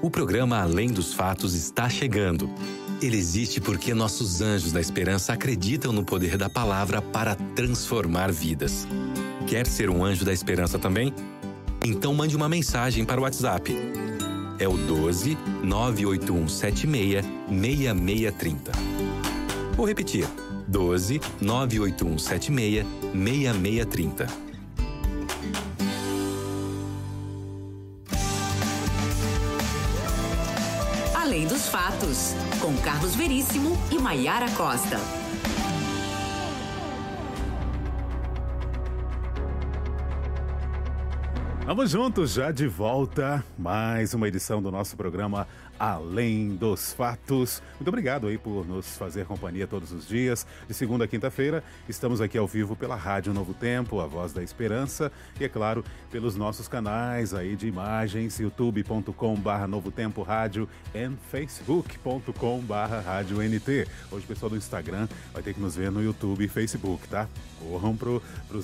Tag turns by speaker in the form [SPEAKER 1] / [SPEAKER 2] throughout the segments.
[SPEAKER 1] O programa Além dos Fatos está chegando. Ele existe porque nossos anjos da esperança acreditam no poder da palavra para transformar vidas. Quer ser um anjo da esperança também? Então mande uma mensagem para o WhatsApp. É o 12 98176 6630. Vou repetir. 12 98176 6630.
[SPEAKER 2] Fatos, com Carlos Veríssimo e Maiara Costa.
[SPEAKER 3] Vamos juntos, já de volta, mais uma edição do nosso programa Além dos Fatos. Muito obrigado aí por nos fazer companhia todos os dias. De segunda a quinta-feira, estamos aqui ao vivo pela Rádio Novo Tempo, a Voz da Esperança, e é claro, pelos nossos canais aí de imagens, youtube.com/barra Novo Tempo Rádio e facebook.com/barra Rádio NT. Hoje o pessoal do Instagram vai ter que nos ver no YouTube e Facebook, tá? Corram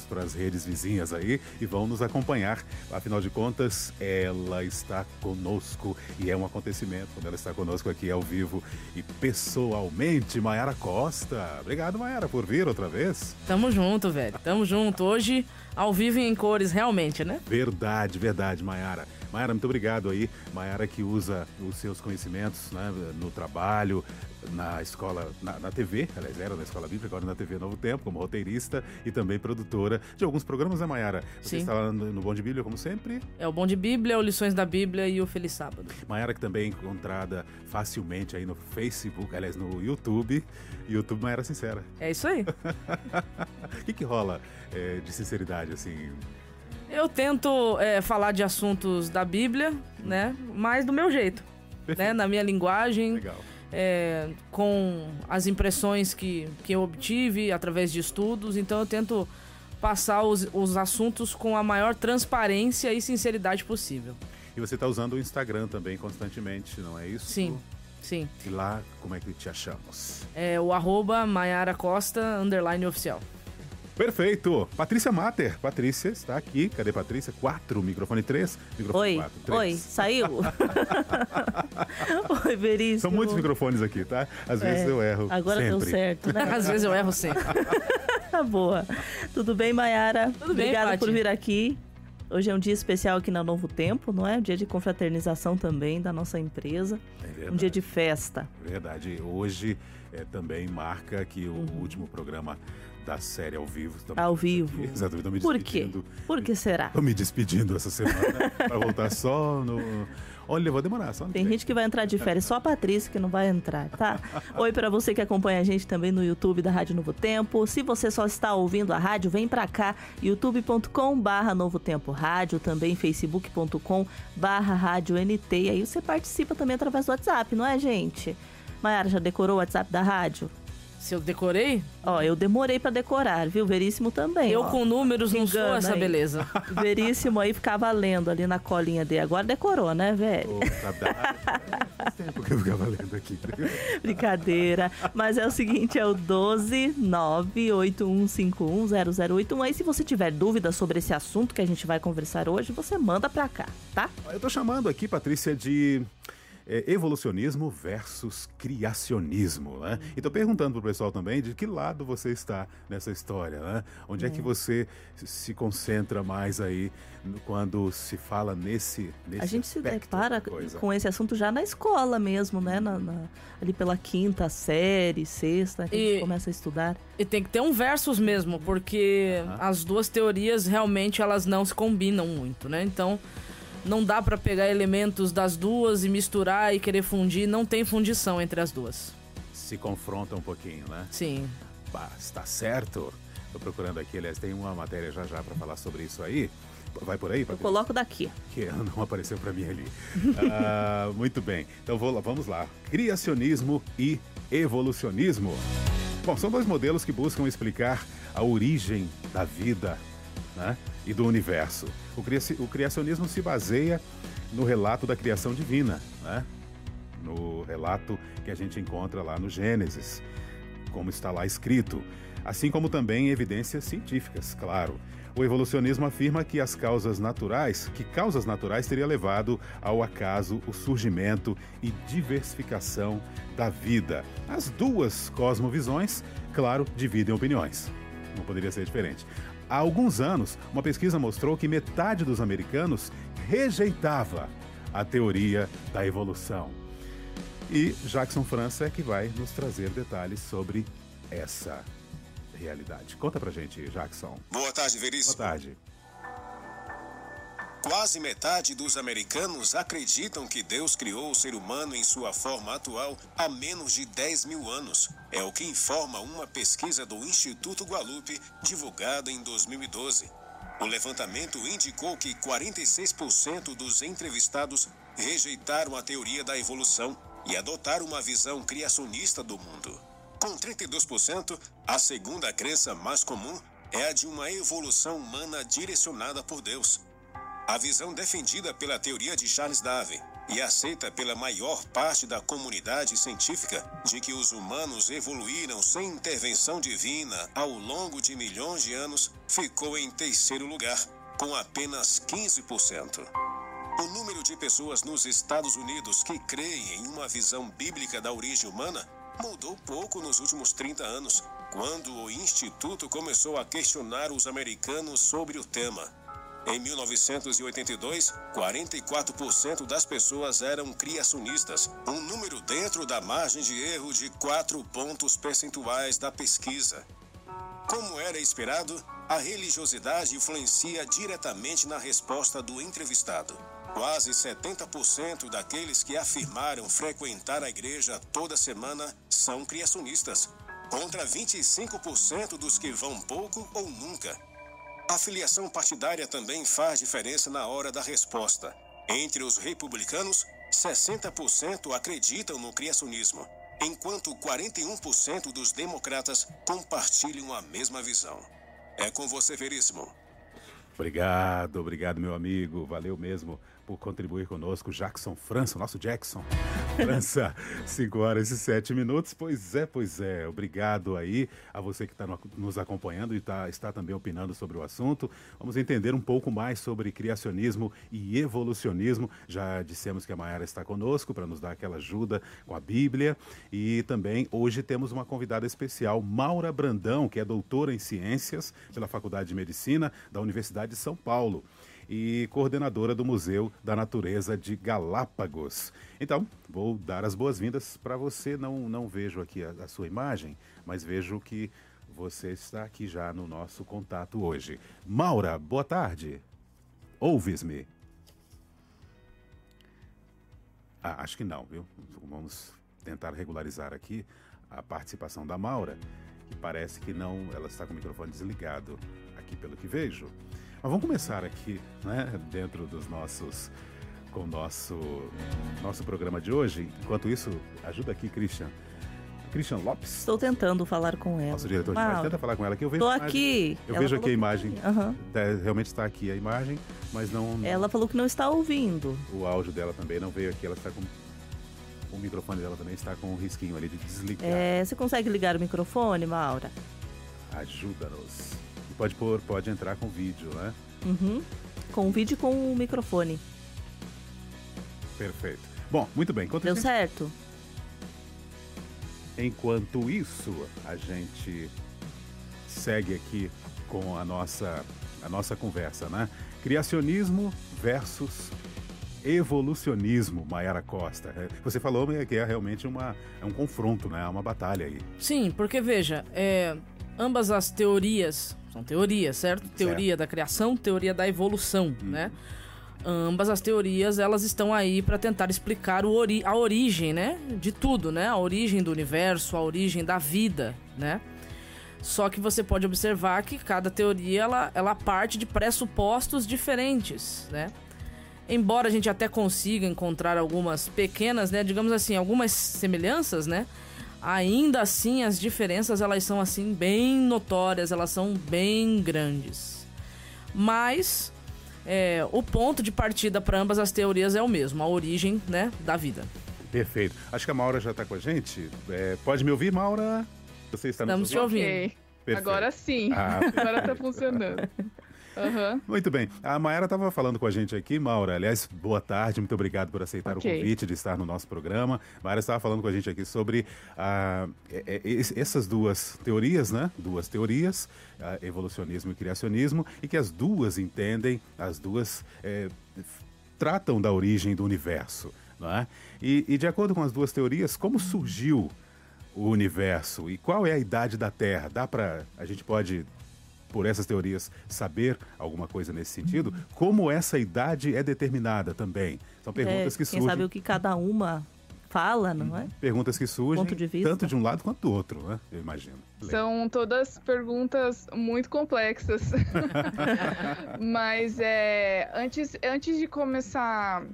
[SPEAKER 3] para as redes vizinhas aí e vão nos acompanhar. Afinal de contas, ela está conosco e é um acontecimento quando ela está conosco aqui ao vivo e pessoalmente. Maiara Costa. Obrigado, Maiara, por vir outra vez.
[SPEAKER 4] Tamo junto, velho. Tamo junto. Hoje, ao vivo e em cores, realmente, né?
[SPEAKER 3] Verdade, verdade, Maiara. Maiara, muito obrigado aí. Maiara que usa os seus conhecimentos né, no trabalho, na escola, na, na, TV, aliás, era na Escola Bíblica, agora na TV Novo Tempo, como roteirista e também produtora de alguns programas, né, Maiara? Você
[SPEAKER 4] Sim.
[SPEAKER 3] está lá no, no Bom de Bíblia, como sempre?
[SPEAKER 4] É o Bom de Bíblia, o Lições da Bíblia e o Feliz Sábado.
[SPEAKER 3] Maiara que também é encontrada facilmente aí no Facebook, aliás, no YouTube. YouTube Maiara Sincera.
[SPEAKER 4] É isso aí.
[SPEAKER 3] O que, que rola é, de sinceridade, assim?
[SPEAKER 4] Eu tento é, falar de assuntos da Bíblia, né? Mas do meu jeito, né? Na minha linguagem.
[SPEAKER 3] Legal.
[SPEAKER 4] É, com as impressões que, que eu obtive através de estudos. Então eu tento passar os, os assuntos com a maior transparência e sinceridade possível.
[SPEAKER 3] E você está usando o Instagram também constantemente, não é isso?
[SPEAKER 4] Sim, sim.
[SPEAKER 3] E lá, como é que te achamos?
[SPEAKER 4] É o arroba Maiara Costa, underline oficial.
[SPEAKER 3] Perfeito! Patrícia Mater. Patrícia está aqui. Cadê Patrícia? Quatro, microfone três. Microfone
[SPEAKER 5] Oi,
[SPEAKER 3] quatro. Três.
[SPEAKER 5] oi, saiu? oi, Veríssimo.
[SPEAKER 3] São muitos microfones aqui, tá? Às vezes
[SPEAKER 5] É,
[SPEAKER 3] eu erro.
[SPEAKER 5] Agora
[SPEAKER 3] sempre.
[SPEAKER 5] deu certo, né?
[SPEAKER 4] Às vezes eu erro sempre.
[SPEAKER 5] Tá boa. Tudo bem, Mayara?
[SPEAKER 4] Tudo bem,
[SPEAKER 5] Obrigada por vir aqui. Hoje é um dia especial aqui na Novo Tempo, não é? Um dia de confraternização também da nossa empresa.
[SPEAKER 3] É verdade.
[SPEAKER 5] Um dia de festa.
[SPEAKER 3] Verdade. Hoje é, também marca que o
[SPEAKER 5] Uhum.
[SPEAKER 3] último programa da série ao vivo.
[SPEAKER 5] Ao vivo.
[SPEAKER 3] Aqui. Exatamente, me
[SPEAKER 5] Por quê? Por que será?
[SPEAKER 3] Estou me despedindo essa semana para voltar só no. Olha, vou demorar só
[SPEAKER 5] Tem gente que vai entrar de férias, só a Patrícia que não vai entrar, tá? Oi para você que acompanha a gente também no YouTube da Rádio Novo Tempo. Se você só está ouvindo a rádio, vem para cá, youtube.com barra Novo Tempo Rádio, também facebook.com barra Rádio NT. E aí você participa também através do WhatsApp, não é, gente? Mayara, já decorou o WhatsApp da rádio?
[SPEAKER 4] Se eu decorei,
[SPEAKER 5] Ó, eu demorei para decorar, viu? Veríssimo também.
[SPEAKER 4] eu
[SPEAKER 5] ó.
[SPEAKER 4] com números não sou essa
[SPEAKER 5] aí.
[SPEAKER 4] beleza.
[SPEAKER 5] Veríssimo aí ficava lendo ali na colinha dele. Agora decorou, né, velho?
[SPEAKER 3] Tá dado. Faz tempo que eu ficava lendo aqui.
[SPEAKER 5] Brincadeira. Mas é o seguinte, é o 12 981510081. Aí se você tiver dúvidas sobre esse assunto que a gente vai conversar hoje, você manda pra cá, tá?
[SPEAKER 3] Eu tô chamando aqui, Patrícia, de é, evolucionismo versus criacionismo, né? E tô perguntando pro pessoal também de que lado você está nessa história, né? Onde é, que você se concentra mais aí quando se fala nesse, nesse
[SPEAKER 5] A gente se depara com esse assunto já na escola mesmo, né? Na- na- ali pela quinta série, sexta, que a gente
[SPEAKER 4] E-
[SPEAKER 5] começa a estudar.
[SPEAKER 4] E tem que ter um versus mesmo, porque as duas teorias realmente elas não se combinam muito, né? Então não dá pra pegar elementos das duas e misturar e querer fundir, não tem fundição entre as duas.
[SPEAKER 3] Se confronta um pouquinho, né?
[SPEAKER 4] Sim.
[SPEAKER 3] Bah, está certo. Tô procurando aqui, aliás, tem uma matéria já já para falar sobre isso aí. Vai por aí,
[SPEAKER 5] Eu coloco daqui.
[SPEAKER 3] que não apareceu para mim ali. Ah, muito bem. Então lá- vamos lá. Criacionismo e evolucionismo. Bom, são dois modelos que buscam explicar a origem da vida né, e do universo. O, criaci- o criacionismo se baseia no relato da criação divina, né? no relato que a gente encontra lá no Gênesis, como está lá escrito. assim como também evidências científicas, claro. O evolucionismo afirma que as causas naturais, que causas naturais teria levado ao acaso o surgimento e diversificação da vida. As duas cosmovisões, claro, dividem opiniões. Não poderia ser diferente. Há alguns anos, uma pesquisa mostrou que metade dos americanos rejeitava a teoria da evolução. E Jackson França é que vai nos trazer detalhes sobre essa realidade. Conta pra gente, Jackson.
[SPEAKER 6] Boa tarde, Veríssimo.
[SPEAKER 3] Boa tarde.
[SPEAKER 6] Quase metade dos americanos acreditam que Deus criou o ser humano em sua forma atual há menos de 10 mil anos. É o que informa uma pesquisa do Instituto Guadalupe, divulgada em 2012. O levantamento indicou que 46% dos entrevistados rejeitaram a teoria da evolução e adotaram uma visão criacionista do mundo. Com 32%, a segunda crença mais comum é a de uma evolução humana direcionada por Deus. A visão defendida pela teoria de Charles Darwin e aceita pela maior parte da comunidade científica de que os humanos evoluíram sem intervenção divina ao longo de milhões de anos ficou em terceiro lugar, com apenas 15%. O número de pessoas nos Estados Unidos que creem em uma visão bíblica da origem humana mudou pouco nos últimos 30 anos, quando o Instituto começou a questionar os americanos sobre o tema. Em 1982, 44% das pessoas eram criacionistas, um número dentro da margem de erro de 4 pontos percentuais da pesquisa. Como era esperado, a religiosidade influencia diretamente na resposta do entrevistado. Quase 70% daqueles que afirmaram frequentar a igreja toda semana são criacionistas, contra 25% dos que vão pouco ou nunca. A filiação partidária também faz diferença na hora da resposta. Entre os republicanos, 60% acreditam no criacionismo, enquanto 41% dos democratas compartilham a mesma visão. É com você, Veríssimo.
[SPEAKER 3] Obrigado, obrigado, meu amigo. Valeu mesmo por contribuir conosco, Jackson França, nosso Jackson. França, 5 horas e 7 minutos. Pois é, pois é. Obrigado aí a você que está nos acompanhando e tá, está também opinando sobre o assunto. Vamos entender um pouco mais sobre criacionismo e evolucionismo. Já dissemos que a Mayara está conosco para nos dar aquela ajuda com a Bíblia. E também hoje temos uma convidada especial, Maura Brandão, que é doutora em ciências pela Faculdade de Medicina da Universidade de São Paulo e coordenadora do Museu da Natureza de Galápagos. Então, vou dar as boas-vindas para você. Não, não vejo aqui a, a sua imagem, mas vejo que você está aqui já no nosso contato hoje. Maura, boa tarde. Ouves-me? Ah, acho que não, viu? Vamos tentar regularizar aqui a participação da Maura, que parece que não, ela está com o microfone desligado aqui pelo que vejo. Mas vamos começar aqui, né, dentro dos nossos com o nosso nosso programa de hoje. Enquanto isso, ajuda aqui, Christian. Christian Lopes.
[SPEAKER 5] Estou tentando falar com ela.
[SPEAKER 3] Nosso diretor de imagem. Tenta falar com ela aqui. Eu vejo
[SPEAKER 5] Estou aqui.
[SPEAKER 3] Eu ela vejo aqui a imagem. Uhum. realmente está aqui a imagem, mas não, não,
[SPEAKER 5] Ela falou que não está ouvindo.
[SPEAKER 3] O áudio dela também não veio aqui. Ela está com. O microfone dela também está com um risquinho ali de desligar.
[SPEAKER 5] É, você consegue ligar o microfone, Maura?
[SPEAKER 3] Ajuda-nos. Pode pôr, pode entrar com vídeo, né?
[SPEAKER 5] Uhum. Com vídeo e com o microfone.
[SPEAKER 3] Perfeito. Bom, muito bem.
[SPEAKER 5] Enquanto Deu gente... certo?
[SPEAKER 3] Enquanto isso, a gente segue aqui com a nossa, a nossa conversa, né? Criacionismo versus evolucionismo, Mayara Costa. É, você falou que é realmente uma, é um confronto, né? É uma batalha aí.
[SPEAKER 4] Sim, porque veja, é, ambas as teorias são teorias, certo? Teoria certo. da criação, teoria da evolução, hum. né? Ambas as teorias, elas estão aí para tentar explicar ori a origem, né? De tudo, né? A origem do universo, a origem da vida, né? Só que você pode observar que cada teoria, ela, ela parte de pressupostos diferentes, né? Embora a gente até consiga encontrar algumas pequenas, né? Digamos assim, algumas semelhanças, né? ainda assim as diferenças elas são assim bem notórias, elas são bem grandes. Mas é, o ponto de partida para ambas as teorias é o mesmo, a origem né, da vida.
[SPEAKER 3] Perfeito. Acho que a Maura já está com a gente. É, pode me ouvir, Maura? Você está
[SPEAKER 4] Estamos te ouvindo. Okay.
[SPEAKER 7] Agora sim. Ah, Agora tá funcionando. Uhum.
[SPEAKER 3] Muito bem. A Mayara estava falando com a gente aqui, Maura. Aliás, boa tarde, muito obrigado por aceitar okay. o convite de estar no nosso programa. A Mayara estava falando com a gente aqui sobre ah, é, é, essas duas teorias, né? Duas teorias, ah, evolucionismo e criacionismo, e que as duas entendem, as duas é, tratam da origem do universo. Não é? e, e de acordo com as duas teorias, como surgiu o universo e qual é a idade da Terra? Dá para a gente pode por essas teorias, saber alguma coisa nesse sentido, como essa idade é determinada também. São perguntas
[SPEAKER 5] é,
[SPEAKER 3] que surgem.
[SPEAKER 5] Quem sabe o que cada uma fala, não é?
[SPEAKER 3] Perguntas que surgem de tanto de um lado quanto do outro, né? Eu imagino.
[SPEAKER 7] São todas perguntas muito complexas. Mas é, antes, antes de começar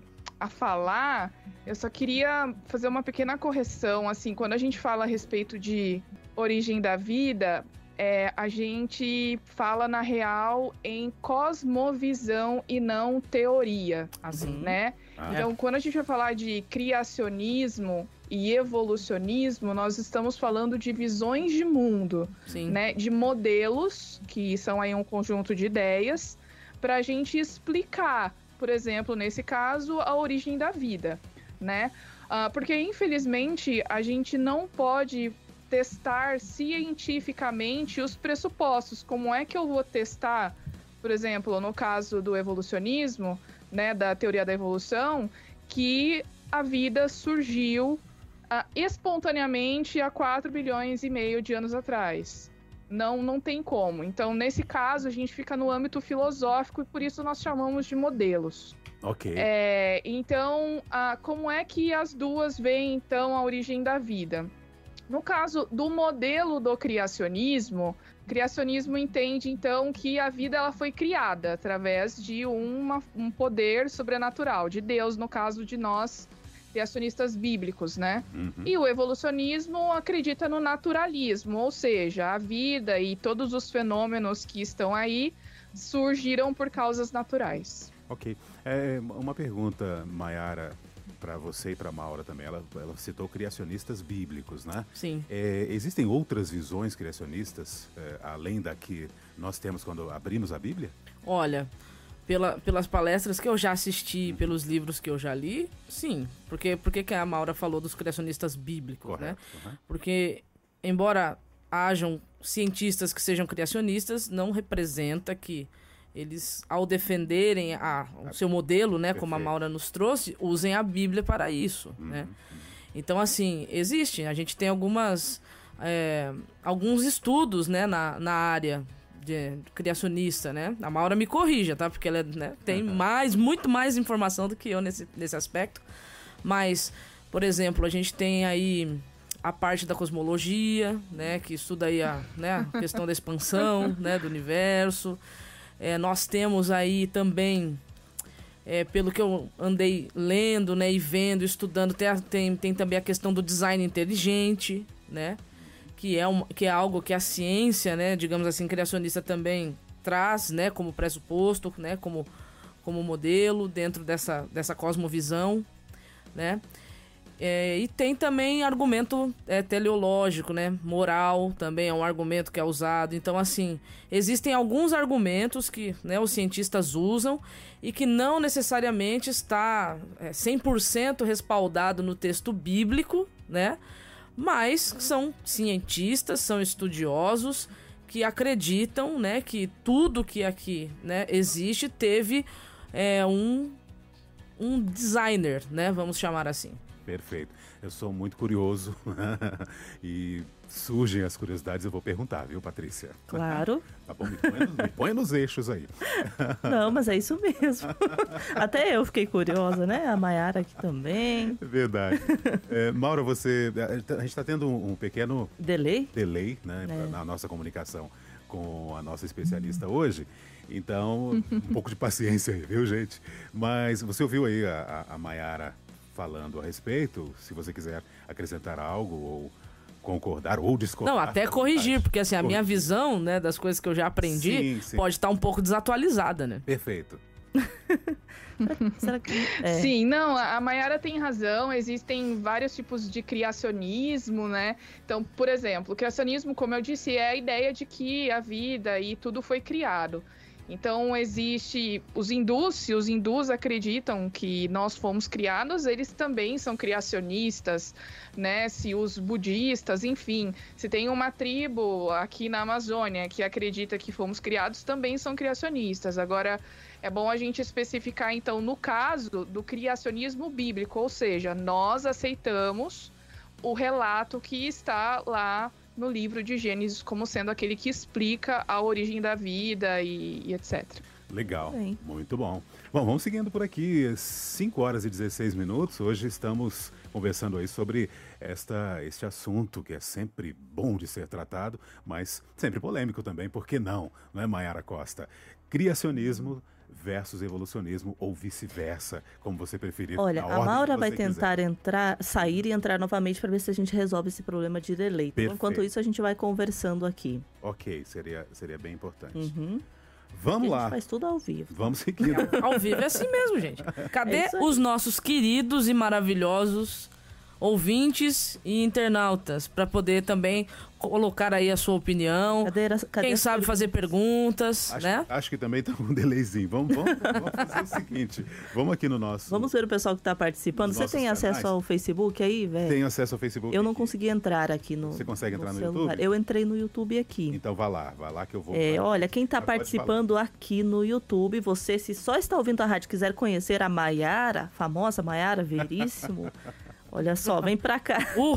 [SPEAKER 7] a falar, eu só queria fazer uma pequena correção. Assim, quando a gente fala a respeito de origem da vida, é, a gente fala na real em cosmovisão e não teoria, assim, né? Ah, então, é. quando a gente vai falar de criacionismo e evolucionismo, nós estamos falando de visões de mundo, Sim. né? De modelos que são aí um conjunto de ideias para a gente explicar, por exemplo, nesse caso, a origem da vida, né? Uh, porque infelizmente a gente não pode testar cientificamente os pressupostos. Como é que eu vou testar, por exemplo, no caso do evolucionismo, né, da teoria da evolução, que a vida surgiu uh, espontaneamente há 4 bilhões e meio de anos atrás? Não, não tem como. Então, nesse caso, a gente fica no âmbito filosófico e por isso nós chamamos de modelos.
[SPEAKER 3] Ok.
[SPEAKER 7] É, então, uh, como é que as duas veem, então, a origem da vida? No caso do modelo do criacionismo, criacionismo entende então que a vida ela foi criada através de uma, um poder sobrenatural, de Deus, no caso de nós criacionistas bíblicos, né? Uhum. E o evolucionismo acredita no naturalismo, ou seja, a vida e todos os fenômenos que estão aí surgiram por causas naturais.
[SPEAKER 3] Ok. É, uma pergunta, Mayara para você e para Maura também. Ela, ela, citou criacionistas bíblicos, né?
[SPEAKER 4] Sim.
[SPEAKER 3] É, existem outras visões criacionistas é, além da que nós temos quando abrimos a Bíblia?
[SPEAKER 4] Olha, pela, pelas palestras que eu já assisti, uhum. pelos livros que eu já li, sim. Porque porque que a Maura falou dos criacionistas bíblicos, né? Correto. né? Uhum. Porque embora hajam cientistas que sejam criacionistas, não representa que eles, ao defenderem a, o seu modelo, né, como a Maura nos trouxe, usem a Bíblia para isso, uhum. né? Então, assim, existe. A gente tem algumas... É, alguns estudos, né, na, na área de criacionista, né? A Maura me corrija, tá? Porque ela né, tem uhum. mais, muito mais informação do que eu nesse, nesse aspecto. Mas, por exemplo, a gente tem aí a parte da cosmologia, né? Que estuda aí a, né, a questão da expansão, né? Do universo. É, nós temos aí também, é, pelo que eu andei lendo né, e vendo, estudando, tem, tem, tem também a questão do design inteligente, né? Que é, um, que é algo que a ciência, né, digamos assim, criacionista também traz, né, como pressuposto, né, como, como modelo dentro dessa, dessa cosmovisão, né? É, e tem também argumento é, teleológico, né? Moral também é um argumento que é usado. Então, assim, existem alguns argumentos que né, os cientistas usam e que não necessariamente está é, 100% respaldado no texto bíblico, né? Mas são cientistas, são estudiosos que acreditam, né, que tudo que aqui, né, existe teve é, um um designer, né, vamos chamar assim.
[SPEAKER 3] Perfeito. Eu sou muito curioso e surgem as curiosidades, eu vou perguntar, viu, Patrícia?
[SPEAKER 5] Claro.
[SPEAKER 3] tá bom, me põe, nos, me põe nos eixos aí.
[SPEAKER 5] Não, mas é isso mesmo. Até eu fiquei curiosa, né? A Mayara aqui também.
[SPEAKER 3] Verdade. É, Maura, você. A gente está tendo um, pequeno.
[SPEAKER 5] Delay?
[SPEAKER 3] Delay, né? É. Na nossa comunicação com a nossa especialista hoje. Então, um pouco de paciência aí, viu, gente? Mas você ouviu aí a, a, a Mayara falando a respeito, se você quiser acrescentar algo ou concordar ou discordar.
[SPEAKER 4] Não, até corrigir, porque assim, a minha visão, né, das coisas que eu já aprendi sim, sim. pode estar um pouco desatualizada, né?
[SPEAKER 3] Perfeito.
[SPEAKER 7] Será que. É. Sim, não, a Mayara tem razão. Existem vários tipos de criacionismo, né? Então, por exemplo, o criacionismo, como eu disse, é a ideia de que a vida e tudo foi criado. Então existe os hindus, se os hindus acreditam que nós fomos criados, eles também são criacionistas, né? Se os budistas, enfim, se tem uma tribo aqui na Amazônia que acredita que fomos criados, também são criacionistas. Agora é bom a gente especificar então no caso do criacionismo bíblico, ou seja, nós aceitamos o relato que está lá no livro de Gênesis como sendo aquele que explica a origem da vida e, e etc.
[SPEAKER 3] Legal, Bem. muito bom. Bom, vamos seguindo por aqui, 5 horas e 16 minutos. Hoje estamos conversando aí sobre esta, este assunto que é sempre bom de ser tratado, mas sempre polêmico também, por que não, não é, Mayara Costa? Criacionismo versus evolucionismo ou vice-versa, como você preferir.
[SPEAKER 5] Olha, a Maura vai tentar quiser. entrar, sair e entrar novamente para ver se a gente resolve esse problema de delay. Perfeito. Enquanto isso, a gente vai conversando aqui.
[SPEAKER 3] Ok, seria, seria bem importante. Uhum. Vamos lá. A
[SPEAKER 5] gente faz tudo ao vivo.
[SPEAKER 3] Vamos seguir.
[SPEAKER 4] ao vivo é assim mesmo, gente. Cadê é os nossos queridos e maravilhosos ouvintes e internautas para poder também colocar aí a sua opinião. Cadê, cadê quem sabe fazer perguntas,
[SPEAKER 3] acho,
[SPEAKER 4] né?
[SPEAKER 3] Acho que também tá com um delayzinho. Vamos, vamos, vamos fazer o seguinte. Vamos aqui no nosso.
[SPEAKER 5] Vamos ver o pessoal que está participando. Você tem acesso canais? ao Facebook aí, velho?
[SPEAKER 3] Tenho acesso ao Facebook.
[SPEAKER 5] Eu não consegui entrar aqui no.
[SPEAKER 3] Você consegue
[SPEAKER 5] no
[SPEAKER 3] entrar no celular. YouTube?
[SPEAKER 5] Eu entrei no YouTube aqui.
[SPEAKER 3] Então vá lá, vá lá que eu vou.
[SPEAKER 5] É, olha, quem está participando aqui no YouTube, você se só está ouvindo a rádio quiser conhecer a Maiara, famosa Maiara Veríssimo. Olha só, vem pra cá.
[SPEAKER 4] Uh,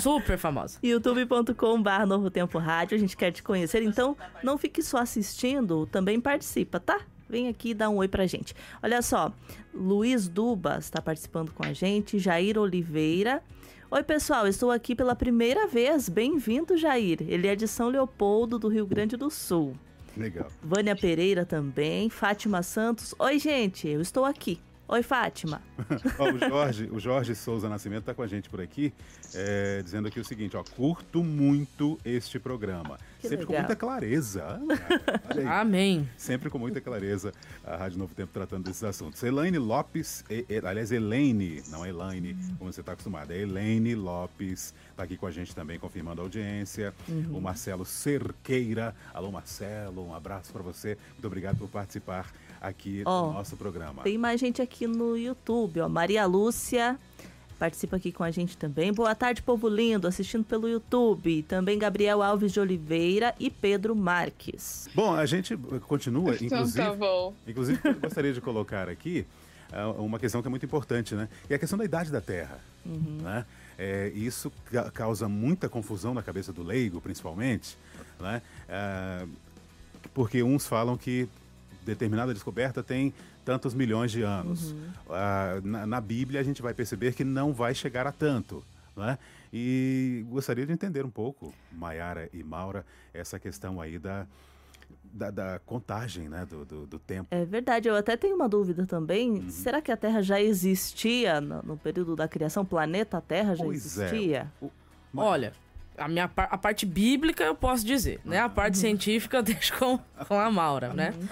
[SPEAKER 4] super famosa.
[SPEAKER 5] youtube.com.br Novo Tempo Rádio, a gente quer te conhecer. Então, não fique só assistindo, também participa, tá? Vem aqui e dá um oi pra gente. Olha só, Luiz Dubas está participando com a gente, Jair Oliveira. Oi, pessoal, estou aqui pela primeira vez. Bem-vindo, Jair. Ele é de São Leopoldo, do Rio Grande do Sul.
[SPEAKER 3] Legal.
[SPEAKER 5] Vânia Pereira também, Fátima Santos. Oi, gente, eu estou aqui. Oi, Fátima.
[SPEAKER 3] ó, o, Jorge, o Jorge Souza Nascimento está com a gente por aqui, é, dizendo aqui o seguinte, ó, curto muito este programa. Que Sempre legal. com muita clareza.
[SPEAKER 4] Amém.
[SPEAKER 3] Sempre com muita clareza a Rádio Novo Tempo tratando desses assuntos. Elaine Lopes, e, e, aliás, Elaine, não é Elaine, como você está acostumado, é Elaine Lopes, está aqui com a gente também, confirmando a audiência. Uhum. O Marcelo Cerqueira. Alô, Marcelo, um abraço para você. Muito obrigado por participar aqui oh, no nosso programa.
[SPEAKER 5] Tem mais gente aqui no YouTube, ó. Maria Lúcia participa aqui com a gente também. Boa tarde, povo lindo, assistindo pelo YouTube. Também Gabriel Alves de Oliveira e Pedro Marques.
[SPEAKER 3] Bom, a gente continua, então, inclusive. Tá bom. Inclusive, eu gostaria de colocar aqui uh, uma questão que é muito importante, né? E é a questão da idade da Terra. Uhum. Né? É, isso ca causa muita confusão na cabeça do leigo, principalmente, né? Uh, porque uns falam que determinada descoberta tem tantos milhões de anos. Uhum. Ah, na, na, Bíblia a gente vai perceber que não vai chegar a tanto. Né? E gostaria de entender um pouco, Maiara e Maura, essa questão aí da, da, da contagem né, do, do, do, tempo.
[SPEAKER 5] É verdade, eu até tenho uma dúvida também. Uhum. Será que a Terra já existia no, no, período da criação? O planeta Terra já pois é. existia? É. O,
[SPEAKER 4] Olha, a minha a parte bíblica eu posso dizer, né? A parte uhum. científica eu deixo com, com a Maura, né? Uhum.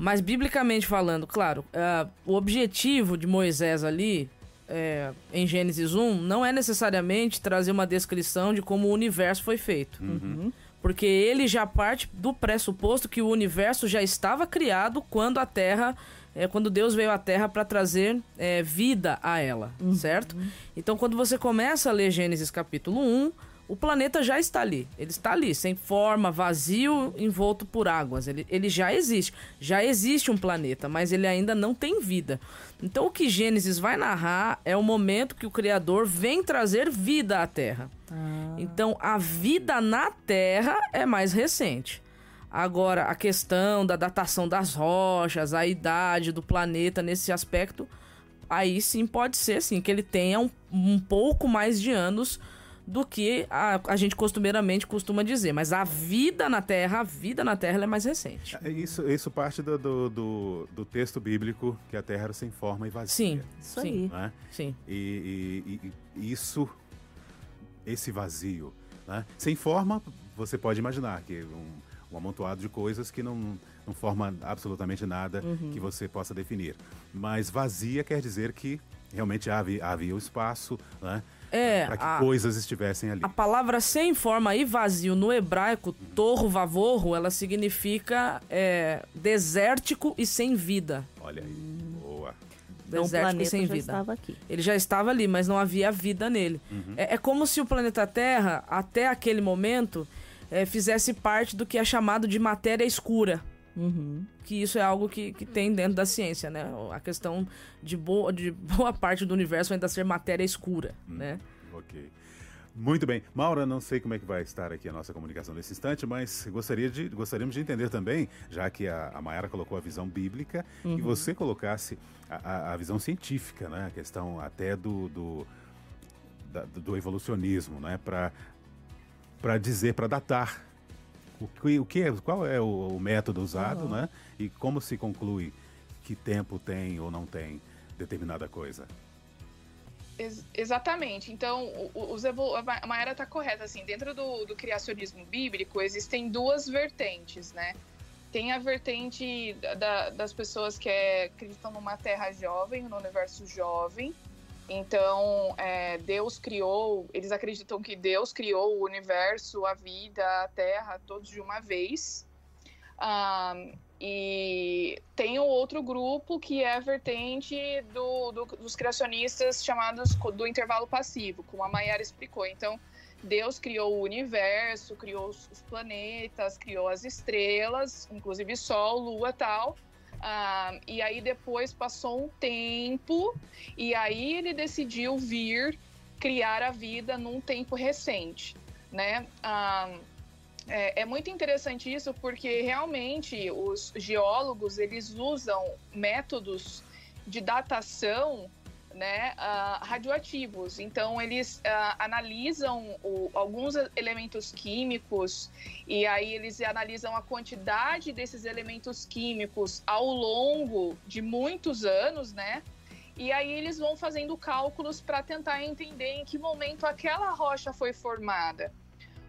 [SPEAKER 4] Mas, biblicamente falando, claro, uh, o objetivo de Moisés ali, é, em Gênesis 1, não é necessariamente trazer uma descrição de como o universo foi feito. Uhum. Porque ele já parte do pressuposto que o universo já estava criado quando a Terra é quando Deus veio à Terra para trazer é, vida a ela, uhum. certo? Então, quando você começa a ler Gênesis capítulo 1, o planeta já está ali. Ele está ali, sem forma, vazio, envolto por águas. Ele, ele já existe. Já existe um planeta, mas ele ainda não tem vida. Então, o que Gênesis vai narrar é o momento que o Criador vem trazer vida à Terra. Ah. Então, a vida na Terra é mais recente. Agora, a questão da datação das rochas, a idade do planeta nesse aspecto, aí sim pode ser sim que ele tenha um, um pouco mais de anos do que a, a gente costumeiramente costuma dizer. Mas a vida na Terra, a vida na Terra é mais recente.
[SPEAKER 3] É, isso, isso parte do, do, do, do, texto bíblico, que a Terra era sem forma e vazia.
[SPEAKER 4] Sim, isso aí.
[SPEAKER 3] Né?
[SPEAKER 4] Sim.
[SPEAKER 3] E, e, e, isso, esse vazio, né? sem forma, você pode imaginar que um, um amontoado de coisas que não, não forma absolutamente nada uhum. que você possa definir. Mas vazia quer dizer que realmente havia, havia o espaço, né?
[SPEAKER 4] É,
[SPEAKER 3] para que a, coisas estivessem ali.
[SPEAKER 4] A palavra sem forma e vazio no hebraico, torro, vavorro, ela significa é, desértico e sem vida.
[SPEAKER 3] Olha aí, boa.
[SPEAKER 5] Desértico e sem vida. Estava aqui.
[SPEAKER 4] Ele já estava ali, mas não havia vida nele. Uhum. É, é, como se o planeta Terra, até aquele momento, é, fizesse parte do que é chamado de matéria escura. Uhum. Que isso é algo que, que tem dentro da ciência, né? A questão de boa, de boa parte do universo ainda ser matéria escura, hum, né?
[SPEAKER 3] Ok. Muito bem. Maura, não sei como é que vai estar aqui a nossa comunicação nesse instante, mas gostaria de, gostaríamos de entender também, já que a, a Mayara colocou a visão bíblica, uhum. que você colocasse a, a, a, visão científica, né? A questão até do, do, da, do evolucionismo, né? Para dizer, para datar o que, o que é, qual é o, o método usado, uhum. né? E como se conclui que tempo tem ou não tem determinada coisa.
[SPEAKER 7] Ex exatamente. Então, os a Maera está correta. Assim, dentro do, do criacionismo bíblico, existem duas vertentes, né? Tem a vertente da, das pessoas que é, acreditam numa terra jovem, no universo jovem, então, é, Deus criou, eles acreditam que Deus criou o universo, a vida, a terra, todos de uma vez. E tem o outro grupo que é a vertente do, do, dos criacionistas chamados do intervalo passivo, como a Mayara explicou. Então, Deus criou o universo, criou os planetas, criou as estrelas, inclusive Sol, Lua tal ah, e aí depois passou um tempo e aí ele decidiu vir criar a vida num tempo recente, né? Ah, é, é, muito interessante isso porque realmente os geólogos eles usam métodos de datação né, uh, radioativos. Então, eles uh, analisam o, alguns elementos químicos e aí eles analisam a quantidade desses elementos químicos ao longo de muitos anos, né? E aí eles vão fazendo cálculos para tentar entender em que momento aquela rocha foi formada.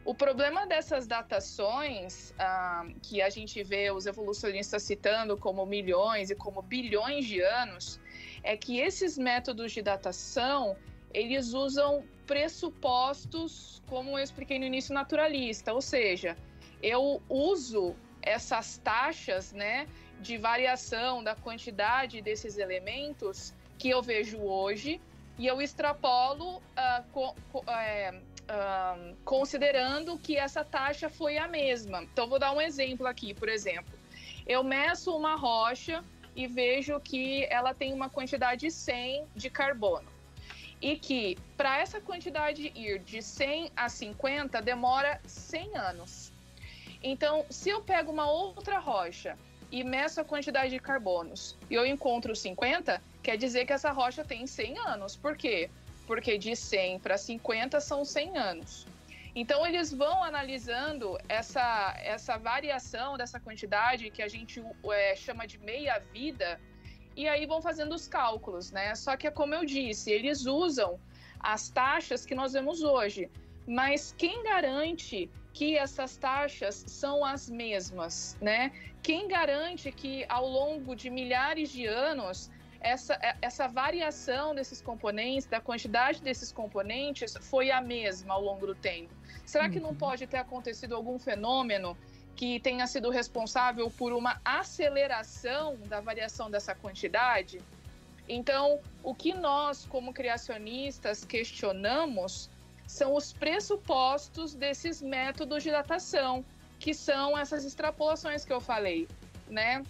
[SPEAKER 7] O problema dessas datações, uh, que a gente vê os evolucionistas citando como milhões e como bilhões de anos, é que esses métodos de datação eles usam pressupostos, como eu expliquei no início, naturalista, ou seja, eu uso essas taxas, né, de variação da quantidade desses elementos que eu vejo hoje e eu extrapolo uh, co, co, é, uh, considerando que essa taxa foi a mesma. Então, vou dar um exemplo aqui, por exemplo. Eu meço uma rocha e vejo que ela tem uma quantidade 100 de carbono. E que para essa quantidade ir de 100 a 50 demora 100 anos. Então, se eu pego uma outra rocha e meço a quantidade de carbonos e eu encontro 50, quer dizer que essa rocha tem 100 anos. Por quê? Porque de 100 para 50 são 100 anos. Então, eles vão analisando essa, essa variação dessa quantidade que a gente é, chama de meia-vida, e aí vão fazendo os cálculos, né? Só que, como eu disse, eles usam as taxas que nós vemos hoje. Mas quem garante que essas taxas são as mesmas, né? Quem garante que ao longo de milhares de anos essa, é, essa variação desses componentes, da quantidade desses componentes, foi a mesma ao longo do tempo? Será que não uhum. pode ter acontecido algum fenômeno que tenha sido responsável por uma aceleração da variação dessa quantidade? Então, o que nós, como criacionistas, questionamos são os pressupostos desses métodos de datação, que são essas extrapolações que eu falei, né?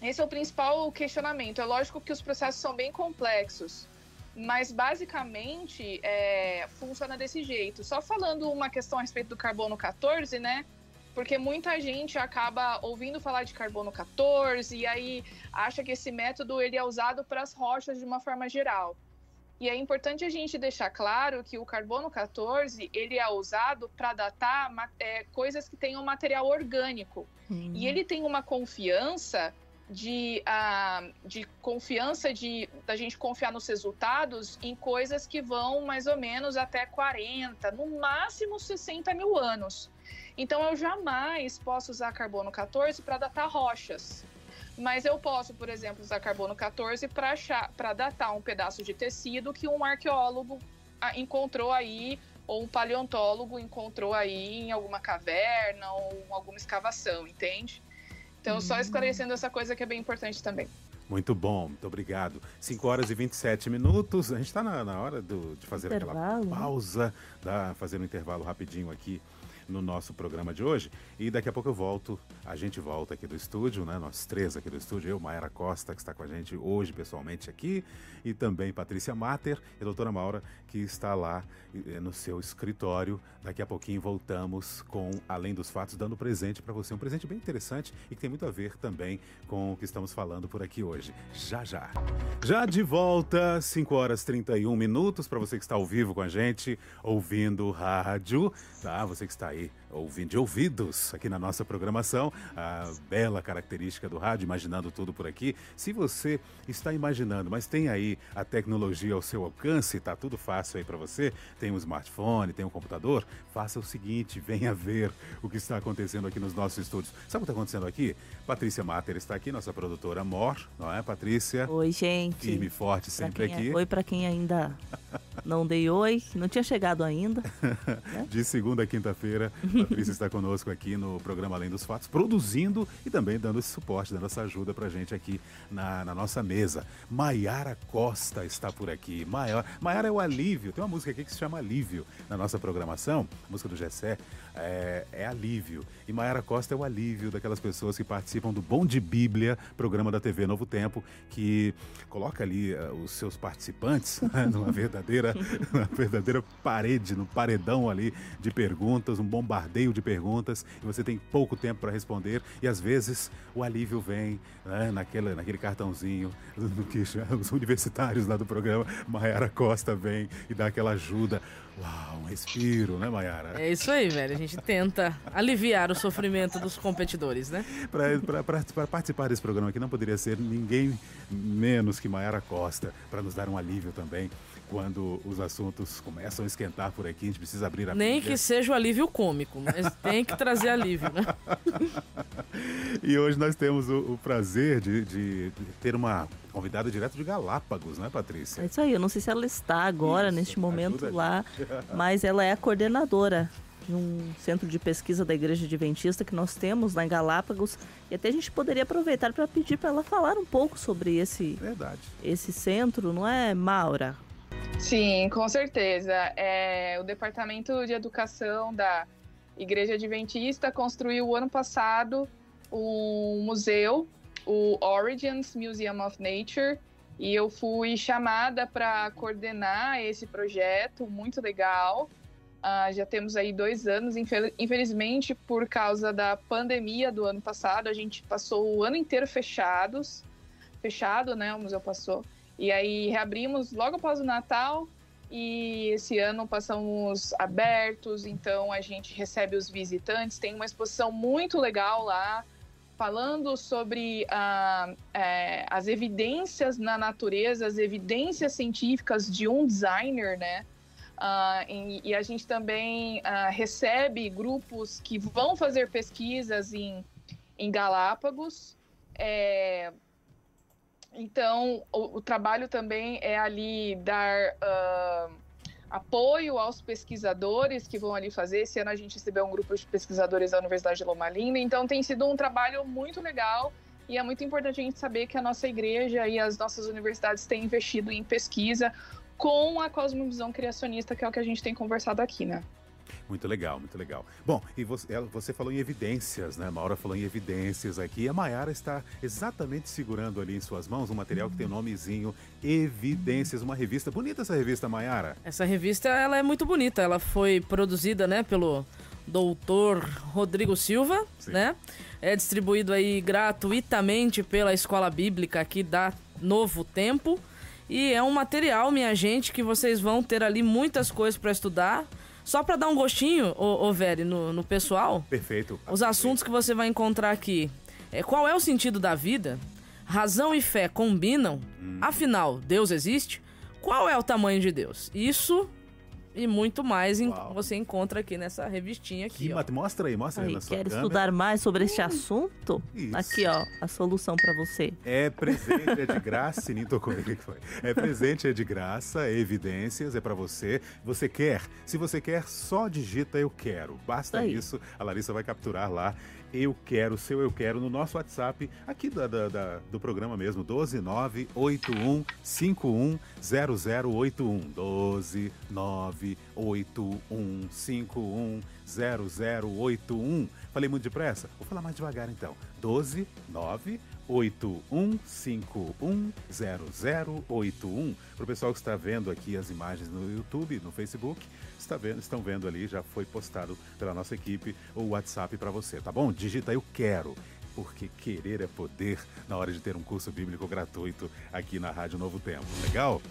[SPEAKER 7] Esse é o principal questionamento. É lógico que os processos são bem complexos, mas basicamente é, funciona desse jeito. Só falando uma questão a respeito do carbono 14, né? Porque muita gente acaba ouvindo falar de carbono 14 e aí acha que esse método ele é usado para as rochas de uma forma geral. E é importante a gente deixar claro que o carbono 14 ele é usado para datar é, coisas que tenham material orgânico. E ele tem uma confiança de, de confiança, de da gente confiar nos resultados em coisas que vão mais ou menos até 40, no máximo 60 mil anos. Então eu jamais posso usar carbono 14 para datar rochas. Mas eu posso, por exemplo, usar carbono 14 para datar um pedaço de tecido que um arqueólogo ah, encontrou aí, ou um paleontólogo encontrou aí em alguma caverna ou alguma escavação, entende? Então, só hum. esclarecendo essa coisa que é bem importante também.
[SPEAKER 3] Muito bom, muito obrigado. 5 horas e 27 minutos. A gente está na, na, hora do, de fazer intervalo. aquela pausa, da, fazer um intervalo rapidinho aqui no nosso programa de hoje. E daqui a pouco eu volto, a gente volta aqui do estúdio, né? Nós três aqui do estúdio, eu, Mayara Costa, que está com a gente hoje pessoalmente aqui, e também Patrícia Mater e a doutora Maura, que está lá eh, no seu escritório. Daqui a pouquinho voltamos com Além dos Fatos, dando presente para você. Um presente bem interessante e que tem muito a ver também com o que estamos falando por aqui hoje. Já, já. Já de volta, 5 horas 31 minutos, para você que está ao vivo com a gente, ouvindo rádio, tá? Você que está aí ouvindo de ouvidos aqui na nossa programação, a bela característica do rádio, imaginando tudo por aqui. Se você está imaginando, mas tem aí a tecnologia ao seu alcance, está tudo fácil aí para você, tem um smartphone, tem um computador, faça o seguinte, venha ver o que está acontecendo aqui nos nossos estúdios. Sabe o que está acontecendo aqui? Patrícia Mater está aqui, nossa produtora Mor, não é, Patrícia?
[SPEAKER 5] Oi, gente.
[SPEAKER 3] Firme e forte sempre
[SPEAKER 5] é-
[SPEAKER 3] aqui.
[SPEAKER 5] Oi para quem ainda não dei oi, não tinha chegado ainda.
[SPEAKER 3] Né? De segunda a quinta-feira, Patrícia está conosco aqui no programa Além dos Fatos, produzindo e também dando esse suporte, dando essa ajuda para a gente aqui na, na nossa mesa. Maiara Costa está por aqui. Maiara, é o alívio. Tem uma música aqui que se chama Alívio na nossa programação, música do Gessé, é, é Alívio. E Maiara Costa é o alívio daquelas pessoas que participam do Bom de Bíblia, programa da TV Novo Tempo, que coloca ali uh, os seus participantes né, numa verdadeira, uma verdadeira parede, no paredão ali de perguntas, um bombardeio de perguntas, e você tem pouco tempo para responder, e às vezes o alívio vem né, naquele, naquele cartãozinho que os universitários lá do programa, Maiara Costa vem e dá aquela ajuda. Uau, um respiro, né, Mayara?
[SPEAKER 4] É isso aí, velho. A gente tenta aliviar o sofrimento dos competidores, né?
[SPEAKER 3] Para participar desse programa aqui não poderia ser ninguém menos que Mayara Costa, para nos dar um alívio também quando os assuntos começam a esquentar por aqui, a gente precisa abrir a
[SPEAKER 4] Nem que seja o alívio cômico, mas tem que trazer alívio, né?
[SPEAKER 3] e hoje nós temos o, o prazer de, de, ter uma convidada direto de Galápagos, né, Patrícia?
[SPEAKER 5] É isso aí, eu não sei se ela está agora, isso, neste momento lá, mas ela é a coordenadora de um centro de pesquisa da Igreja Adventista que nós temos lá em Galápagos. E até a gente poderia aproveitar para pedir para ela falar um pouco sobre esse,
[SPEAKER 3] Verdade.
[SPEAKER 5] esse centro, não é, Maura?
[SPEAKER 7] Sim, com certeza. É, o Departamento de Educação da Igreja Adventista construiu ano passado um museu, o Origins Museum of Nature, e eu fui chamada para coordenar esse projeto, muito legal. Uh, já temos aí dois anos, infelizmente, por causa da pandemia do ano passado, a gente passou o ano inteiro fechados, fechado, né? O museu passou. E aí reabrimos logo após o Natal e esse ano passamos abertos, então a gente recebe os visitantes. Tem uma exposição muito legal lá, falando sobre ah, é, as evidências na natureza, as evidências científicas de um designer, né? Uh, e, e, a gente também uh, recebe grupos que vão fazer pesquisas em, em Galápagos. É, então, o, o, trabalho também é ali dar uh, apoio aos pesquisadores que vão ali fazer. Esse ano a gente recebeu um grupo de pesquisadores da Universidade de Loma Linda, então tem sido um trabalho muito legal e é muito importante a gente saber que a nossa igreja e as nossas universidades têm investido em pesquisa com a cosmovisão criacionista, que é o que a gente tem conversado aqui, né?
[SPEAKER 3] Muito legal, muito legal. Bom, e você, você falou em evidências, né? A Maura falou em evidências aqui. A Mayara está exatamente segurando ali em suas mãos um material que tem o um nomezinho Evidências, uma revista. Bonita essa revista, Mayara.
[SPEAKER 4] Essa revista, ela é muito bonita. Ela foi produzida, né, pelo doutor Rodrigo Silva, Sim. né? É distribuído aí gratuitamente pela Escola Bíblica aqui da Novo Tempo. E é um material, minha gente, que vocês vão ter ali muitas coisas para estudar. Só para dar um gostinho, ô, ô Veri, no, no pessoal.
[SPEAKER 3] Perfeito.
[SPEAKER 4] Os assuntos que você vai encontrar aqui. É, qual é o sentido da vida? razão e fé combinam,
[SPEAKER 3] Hum.
[SPEAKER 4] afinal, Deus existe? Qual é o tamanho de Deus? Isso e muito mais
[SPEAKER 3] Uau.
[SPEAKER 4] você encontra aqui nessa revistinha aqui.
[SPEAKER 3] Que
[SPEAKER 4] ó.
[SPEAKER 3] mate- Mostra aí, mostra aí,
[SPEAKER 5] Aí,
[SPEAKER 3] na sua
[SPEAKER 5] quer
[SPEAKER 3] câmera.
[SPEAKER 5] estudar mais sobre este assunto?
[SPEAKER 3] Isso.
[SPEAKER 5] Aqui, ó, a solução pra você.
[SPEAKER 3] É presente, é de graça. Sininho tocou ele que foi. É presente, é de graça, é evidências, é pra você. Você quer? Se você quer, só digita eu quero. Basta
[SPEAKER 5] Aí.
[SPEAKER 3] isso. A Larissa vai capturar lá. Eu quero, seu eu quero, no nosso WhatsApp, aqui da, da- da- do programa mesmo, 12981510081. 12981510081. Falei muito depressa? Vou falar mais devagar então. 12981510081. Para o pessoal que está vendo aqui as imagens no YouTube, no Facebook, está vendo, estão vendo ali, já foi postado pela nossa equipe o WhatsApp para você, tá bom? Digita eu quero. Porque querer é poder na hora de ter um curso bíblico gratuito aqui na Rádio Novo Tempo. Legal?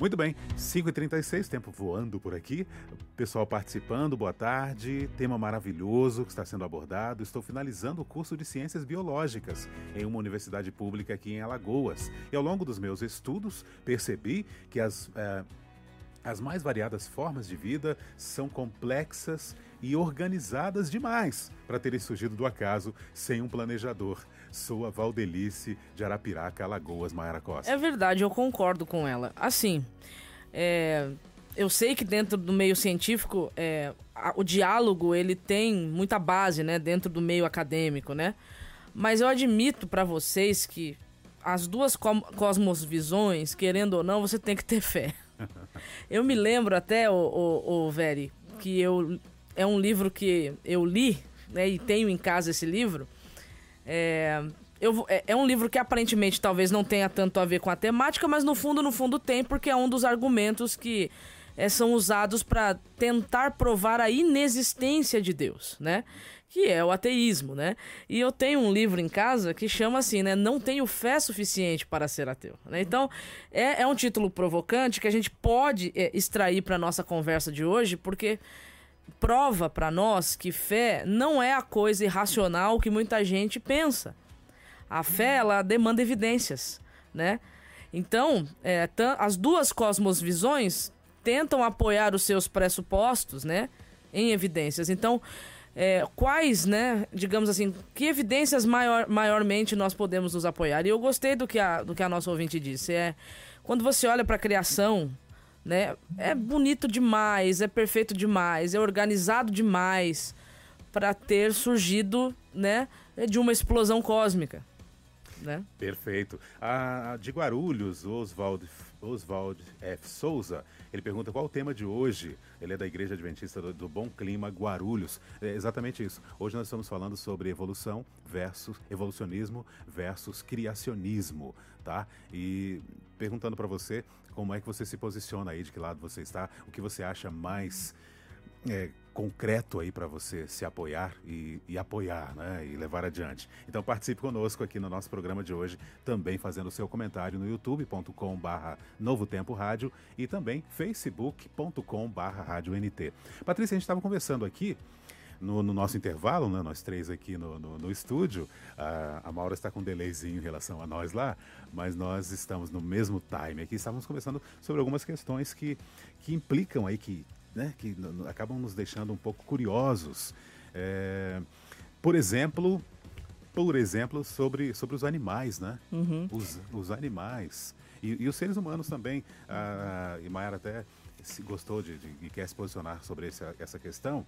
[SPEAKER 3] Muito bem, 5h36, tempo voando por aqui. Pessoal participando, boa tarde. Tema maravilhoso que está sendo abordado. Estou finalizando o curso de Ciências Biológicas em uma universidade pública aqui em Alagoas. E ao longo dos meus estudos, percebi que as, eh, as mais variadas formas de vida são complexas e organizadas demais para terem surgido do acaso sem um planejador. Sou a Valdelice de Arapiraca, Alagoas, Maiara Costa.
[SPEAKER 4] É verdade, eu concordo com ela. Assim, é, eu sei que dentro do meio científico, é, a- o diálogo ele tem muita base, né, dentro do meio acadêmico, né? Mas eu admito para vocês que as duas cosmosvisões, querendo ou não, você tem que ter fé. Eu me lembro até, o, o, o Veri, que eu é um livro que eu li, né, e tenho em casa esse livro. É, eu é, é um livro que aparentemente talvez não tenha tanto a ver com a temática, mas no fundo, no fundo tem, porque é um dos argumentos que é, são usados para tentar provar a inexistência de Deus, né? Que é o ateísmo, né? E eu tenho um livro em casa que chama assim, né? Não tenho fé suficiente para ser ateu. Né? Então, é, é um título provocante que a gente pode é, extrair para nossa conversa de hoje, porque prova para nós que fé não é a coisa irracional que muita gente pensa. A fé, ela demanda evidências, né? Então, é, as duas cosmosvisões tentam apoiar os seus pressupostos, né? Em evidências. Então, é, quais, né, digamos assim, que evidências maior, maiormente nós podemos nos apoiar? E eu gostei do que a, do que a nossa ouvinte disse. É, quando você olha para a criação, né, é bonito demais, é perfeito demais, é organizado demais para ter surgido, né, de uma explosão cósmica, né?
[SPEAKER 3] Perfeito. A, de Guarulhos, Oswald, Oswald F. Souza, ele pergunta qual o tema de hoje. Ele é da Igreja Adventista do, Bom Clima, Guarulhos. É exatamente isso. Hoje nós estamos falando sobre evolução versus evolucionismo versus criacionismo, tá? E perguntando para você como é que você se posiciona aí, de que lado você está, o que você acha mais é, concreto aí para você se apoiar e, e apoiar, né? E levar adiante. Então participe conosco aqui no nosso programa de hoje, também fazendo seu comentário no youtube.com barra Novo Tempo Rádio e também facebook.com barra Rádio NT. Patrícia, a gente estava conversando aqui no, no nosso intervalo, né? Nós três aqui no, no, no estúdio. A, a Maura está com um delayzinho em relação a nós lá, mas nós estamos no mesmo time aqui. Estávamos conversando sobre algumas questões que, que implicam aí, que, né, que acabam nos deixando um pouco curiosos. É, por exemplo, por exemplo, sobre, sobre os animais, né? Os, os animais. E, e os seres humanos também. A, e Mayara até se gostou de, de, e quer se posicionar sobre essa, essa questão.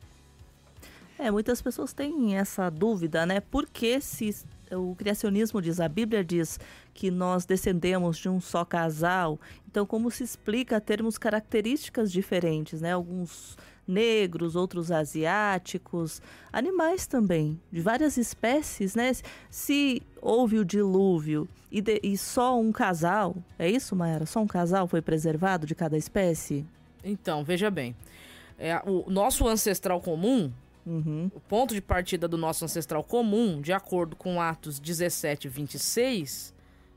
[SPEAKER 5] É, muitas pessoas têm essa dúvida, né? Por que se o criacionismo diz, a Bíblia diz que nós descendemos de um só casal, então como se explica termos características diferentes, né? Alguns negros, outros asiáticos, animais também, de várias espécies, né? Se houve o dilúvio e, de- e só um casal, é isso, Mayara? Só um casal foi preservado de cada espécie?
[SPEAKER 4] Então, veja bem. É, o nosso ancestral comum,
[SPEAKER 5] Uhum.
[SPEAKER 4] o ponto de partida do nosso ancestral comum, de acordo com Atos 17, 26,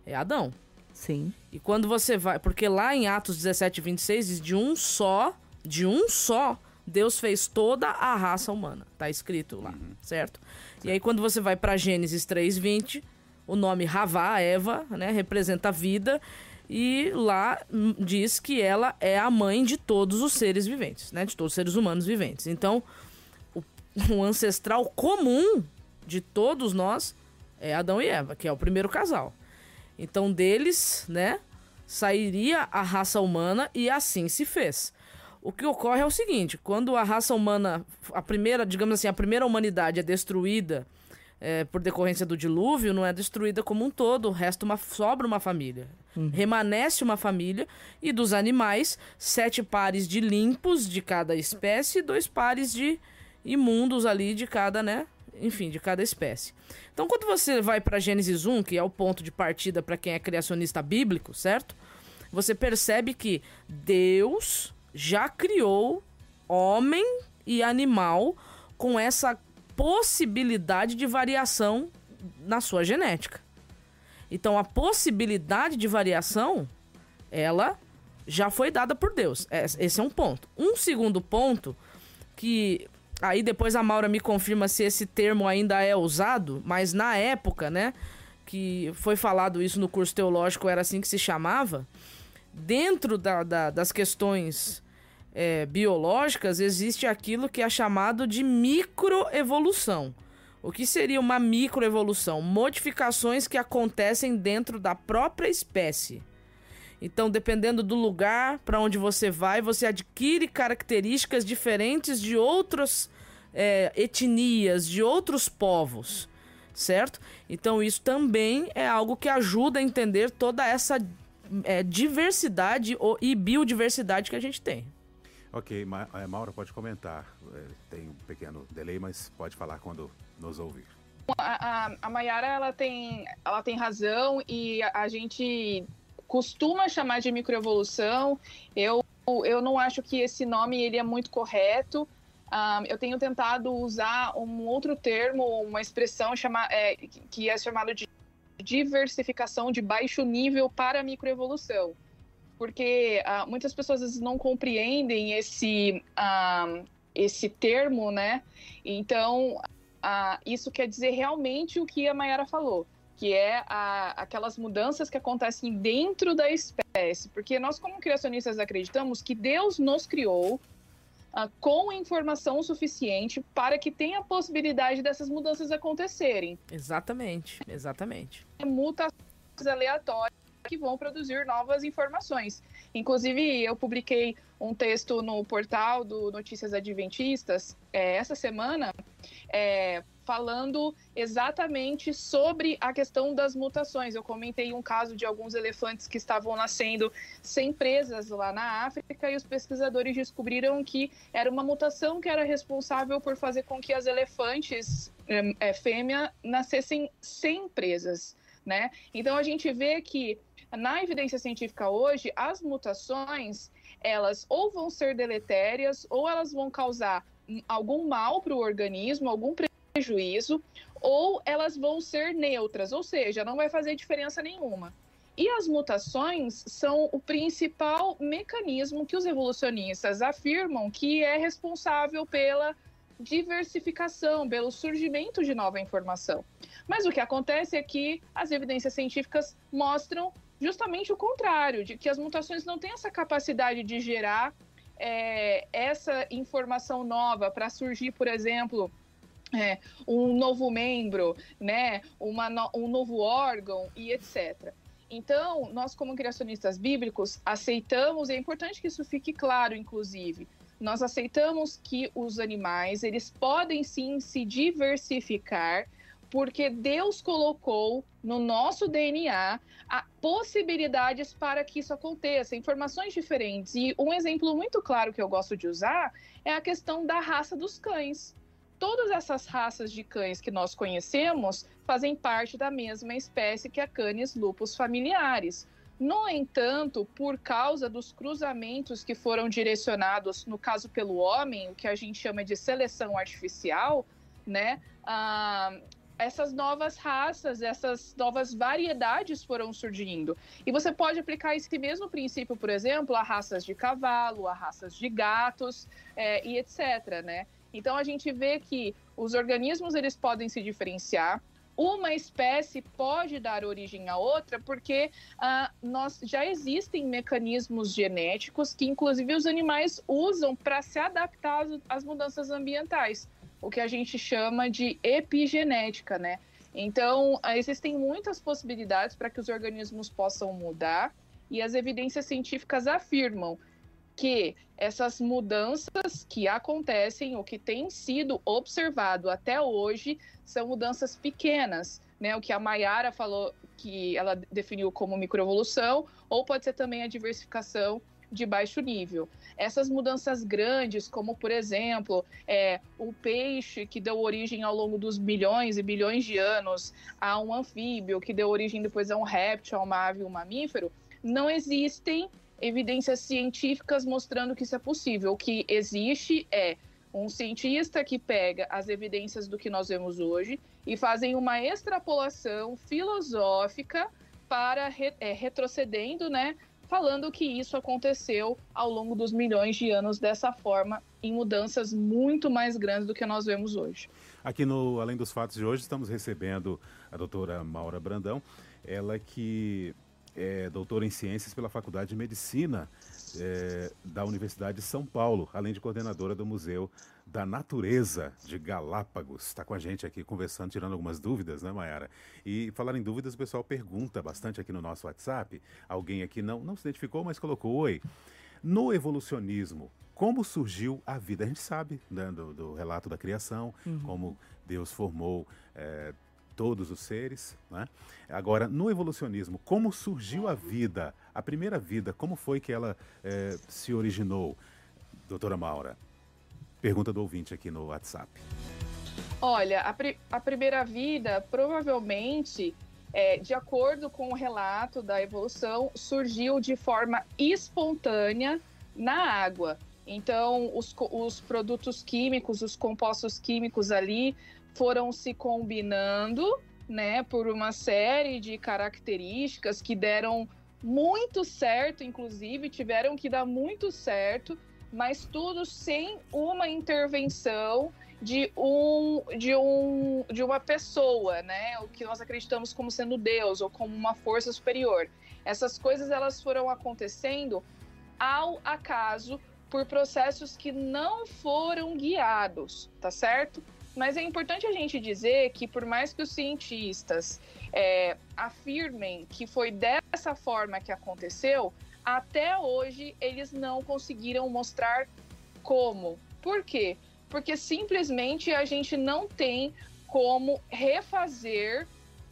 [SPEAKER 4] é Adão.
[SPEAKER 5] Sim.
[SPEAKER 4] E quando você vai. Porque lá em Atos 17, 26 diz de um só, de um só, Deus fez toda a raça humana. Tá escrito lá, certo? E aí quando você vai para Gênesis 3, 20, o nome Havá, Eva, né, representa a vida, e lá diz que ela é a mãe de todos os seres viventes, né, de todos os seres humanos viventes. Então, o ancestral comum de todos nós é Adão e Eva, que é o primeiro casal. Então, deles, né, sairia a raça humana e assim se fez. O que ocorre é o seguinte: quando a raça humana, a primeira, digamos assim, a primeira humanidade é destruída é, por decorrência do dilúvio, não é destruída como um todo, resta uma, sobra uma família. Uhum. Remanece uma família e dos animais, sete pares de limpos de cada espécie e dois pares de imundos ali de cada, né? Enfim, de cada espécie. Então, quando você vai para Gênesis 1, que é o ponto de partida para quem é criacionista bíblico, certo? Você percebe que Deus já criou homem e animal com essa possibilidade de variação na sua genética. Então a possibilidade de variação, ela já foi dada por Deus. É, esse é um ponto. Um segundo ponto que aí depois a Maura me confirma se esse termo ainda é usado, mas na época, né, que foi falado isso no curso teológico, era assim que se chamava. Dentro da, da, das questões é, biológicas, existe aquilo que é chamado de microevolução. O que seria uma microevolução? Modificações que acontecem dentro da própria espécie. Então, dependendo do lugar para onde você vai, você adquire características diferentes de outras é, etnias, de outros povos, certo? Então, isso também é algo que ajuda a entender toda essa é, diversidade e biodiversidade que a gente tem.
[SPEAKER 3] Ok, Ma é, Maura pode comentar. É, tem um pequeno delay, mas pode falar quando nos ouvir.
[SPEAKER 7] A, a, a Mayara ela tem, ela tem razão e a, a gente costuma chamar de microevolução. Eu, eu não acho que esse nome ele é muito correto. Um, ah, eu tenho tentado usar um outro termo, uma expressão chama, é, que é chamado de diversificação de baixo nível para microevolução porque uh, muitas pessoas vezes não compreendem esse, uh, esse termo, né? Então, uh, isso quer dizer realmente o que a Mayara falou, que é aquelas mudanças que acontecem dentro da espécie. Porque nós, como criacionistas, acreditamos que Deus nos criou com informação suficiente para que tenha a possibilidade dessas mudanças acontecerem.
[SPEAKER 4] Exatamente, exatamente.
[SPEAKER 7] Mutações aleatórias que vão produzir novas informações. Inclusive, eu publiquei um texto no portal do Notícias Adventistas é, essa semana, é, falando exatamente sobre a questão das mutações. Eu comentei um caso de alguns elefantes que estavam nascendo sem presas lá na África e os pesquisadores descobriram que era uma mutação que era responsável por fazer com que as elefantes é, é nascessem sem presas. Né? Então a gente vê que na evidência científica hoje, as mutações, elas ou vão ser deletérias, ou elas vão causar algum mal para o organismo, algum prejuízo, ou elas vão ser neutras, ou seja, não vai fazer diferença nenhuma. E as mutações são o principal mecanismo que os evolucionistas afirmam que é responsável pela diversificação, pelo surgimento de nova informação. Mas o que acontece é que as evidências científicas mostram justamente o contrário, de que as mutações não têm essa capacidade de gerar é, essa informação nova para surgir, por exemplo, é, um novo membro, né, uma no, um novo órgão e etc. Então, nós como criacionistas bíblicos aceitamos, e é importante que isso fique claro, inclusive, nós aceitamos que os animais, eles podem sim se diversificar porque Deus colocou no nosso DNA possibilidades para que isso aconteça, informações diferentes. E um exemplo muito claro que eu gosto de usar é a questão da raça dos cães. Todas essas raças de cães que nós conhecemos fazem parte da mesma espécie que a Canis lupus familiares. No entanto, por causa dos cruzamentos que foram direcionados, no caso pelo homem, o que a gente chama de seleção artificial, né? Ah, essas novas raças, essas novas variedades foram surgindo. E você pode aplicar esse mesmo princípio, por exemplo, a raças de cavalo, a raças de gatos é, e etc. Né? Então a gente vê que os organismos eles podem se diferenciar, uma espécie pode dar origem a outra, porque ah, nós já existem mecanismos genéticos que, inclusive, os animais usam para se adaptar às, mudanças ambientais, o que a gente chama de epigenética, né? Então, existem muitas possibilidades para que os organismos possam mudar, e as evidências científicas afirmam que essas mudanças que acontecem ou que têm sido observado até hoje são mudanças pequenas, né? O que a Mayara falou que ela definiu como microevolução, ou pode ser também a diversificação de baixo nível. Essas mudanças grandes, como por exemplo, é, o peixe que deu origem ao longo dos milhões e bilhões de anos a um anfíbio, que deu origem depois a um réptil, a uma ave, um mamífero, não existem evidências científicas mostrando que isso é possível. O que existe é um cientista que pega as evidências do que nós vemos hoje e fazem uma extrapolação filosófica para é, retrocedendo, né, falando que isso aconteceu ao longo dos milhões de anos dessa forma, em mudanças muito mais grandes do que nós vemos hoje.
[SPEAKER 3] Aqui no Além dos Fatos de hoje, estamos recebendo a doutora Maura Brandão, ela que é doutora em Ciências pela Faculdade de Medicina é, da Universidade de São Paulo, além de coordenadora do Museu da Natureza de Galápagos. Está com a gente aqui conversando, tirando algumas dúvidas, né, Mayara? E falar em dúvidas, o pessoal pergunta bastante aqui no nosso WhatsApp. Alguém aqui não, não se identificou, mas colocou: Oi. No evolucionismo, como surgiu a vida? A gente sabe né, do, do, relato da criação, uhum. como Deus formou é, todos os seres. Né? Agora, no evolucionismo, como surgiu a vida, a primeira vida, como foi que ela é, se originou, doutora Maura? Pergunta do ouvinte aqui no WhatsApp.
[SPEAKER 7] Olha, a, a primeira vida provavelmente, é, de acordo com o relato da evolução, surgiu de forma espontânea na água. Então, os, os produtos químicos, os compostos químicos ali foram se combinando, né, por uma série de características que deram muito certo, inclusive tiveram que dar muito certo, mas tudo sem uma intervenção de um de um de uma pessoa, né? O que nós acreditamos como sendo Deus ou como uma força superior. Essas coisas elas foram acontecendo ao acaso por processos que não foram guiados, tá certo? Mas é importante a gente dizer que, por mais que os cientistas é, afirmem que foi dessa forma que aconteceu, até hoje eles não conseguiram mostrar como. Por quê? Porque simplesmente a gente não tem como refazer,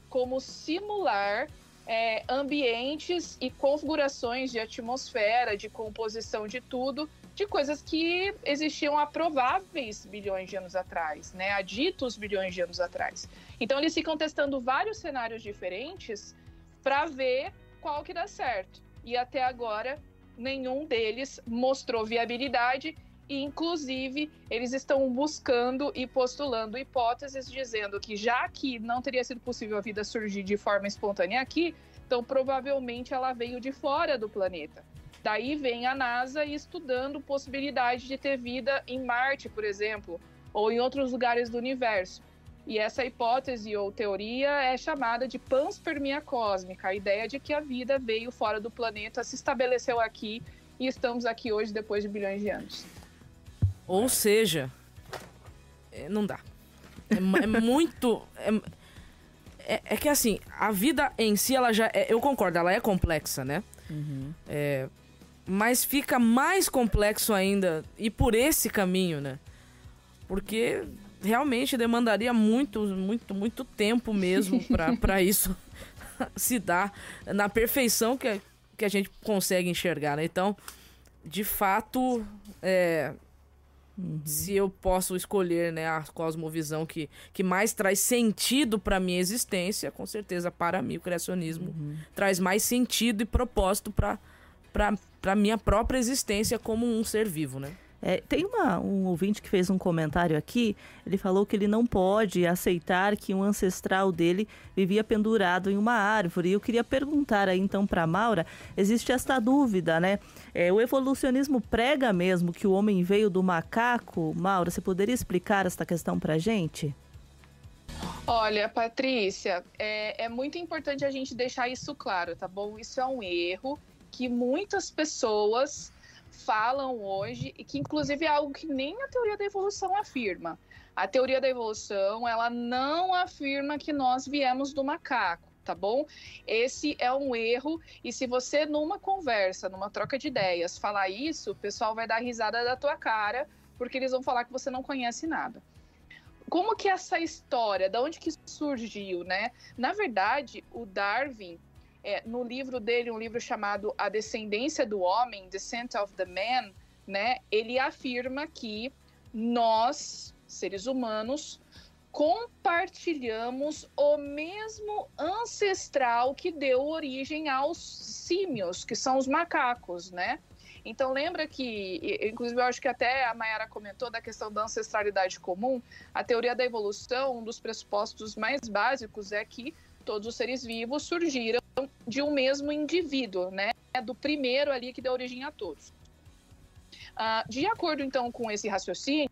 [SPEAKER 7] como simular é, ambientes e configurações de atmosfera, de composição de tudo, de coisas que existiam aprováveis bilhões de anos atrás, né? Aditos bilhões de anos atrás. Então eles ficam testando vários cenários diferentes para ver qual que dá certo. E até agora nenhum deles mostrou viabilidade e inclusive eles estão buscando e postulando hipóteses dizendo que já que não teria sido possível a vida surgir de forma espontânea aqui, então provavelmente ela veio de fora do planeta. Daí vem a NASA estudando possibilidade de ter vida em Marte, por exemplo, ou em outros lugares do universo. E essa hipótese ou teoria é chamada de panspermia cósmica, a ideia de que a vida veio fora do planeta, se estabeleceu aqui e estamos aqui hoje depois de bilhões de anos.
[SPEAKER 4] Ou seja, é, não dá. É, é muito. É, é, é, que assim, a vida em si, ela já. É, eu concordo, ela é complexa, né? Uhum. É, mas fica mais complexo ainda e por esse caminho, né? Porque realmente demandaria muito, muito, muito tempo mesmo para isso se dar na perfeição que, que a gente consegue enxergar, né? Então, de fato, é, uhum. se eu posso escolher né, a cosmovisão que, que mais traz sentido para minha existência, com certeza para mim o criacionismo uhum. traz mais sentido e propósito para para minha própria existência como um ser vivo, né?
[SPEAKER 5] É, tem uma, um ouvinte que fez um comentário aqui. Ele falou que ele não pode aceitar que um ancestral dele vivia pendurado em uma árvore. E eu queria perguntar aí então para Maura: existe esta dúvida, né? É, o evolucionismo prega mesmo que o homem veio do macaco? Maura, você poderia explicar esta questão para gente?
[SPEAKER 7] Olha, Patrícia, é, é muito importante a gente deixar isso claro, tá bom? Isso é um erro que muitas pessoas falam hoje e que inclusive é algo que nem a teoria da evolução afirma. A teoria da evolução, ela não afirma que nós viemos do macaco, tá bom? Esse é um erro e se você numa conversa, numa troca de ideias, falar isso, o pessoal vai dar risada da tua cara, porque eles vão falar que você não conhece nada. Como que essa história, da onde que surgiu, né? Na verdade, o Darwin, é, no livro dele, um livro chamado A Descendência do Homem, Descent of the Man, né? Ele afirma que nós seres humanos, compartilhamos o mesmo ancestral que deu origem aos símios, que são os macacos, né? Então lembra que, inclusive eu acho que até a Mayara comentou da questão da ancestralidade comum, a teoria da evolução, um dos pressupostos mais básicos é que todos os seres vivos surgiram de um mesmo indivíduo, né? Do primeiro ali que deu origem a todos. Uh, de acordo então com esse raciocínio,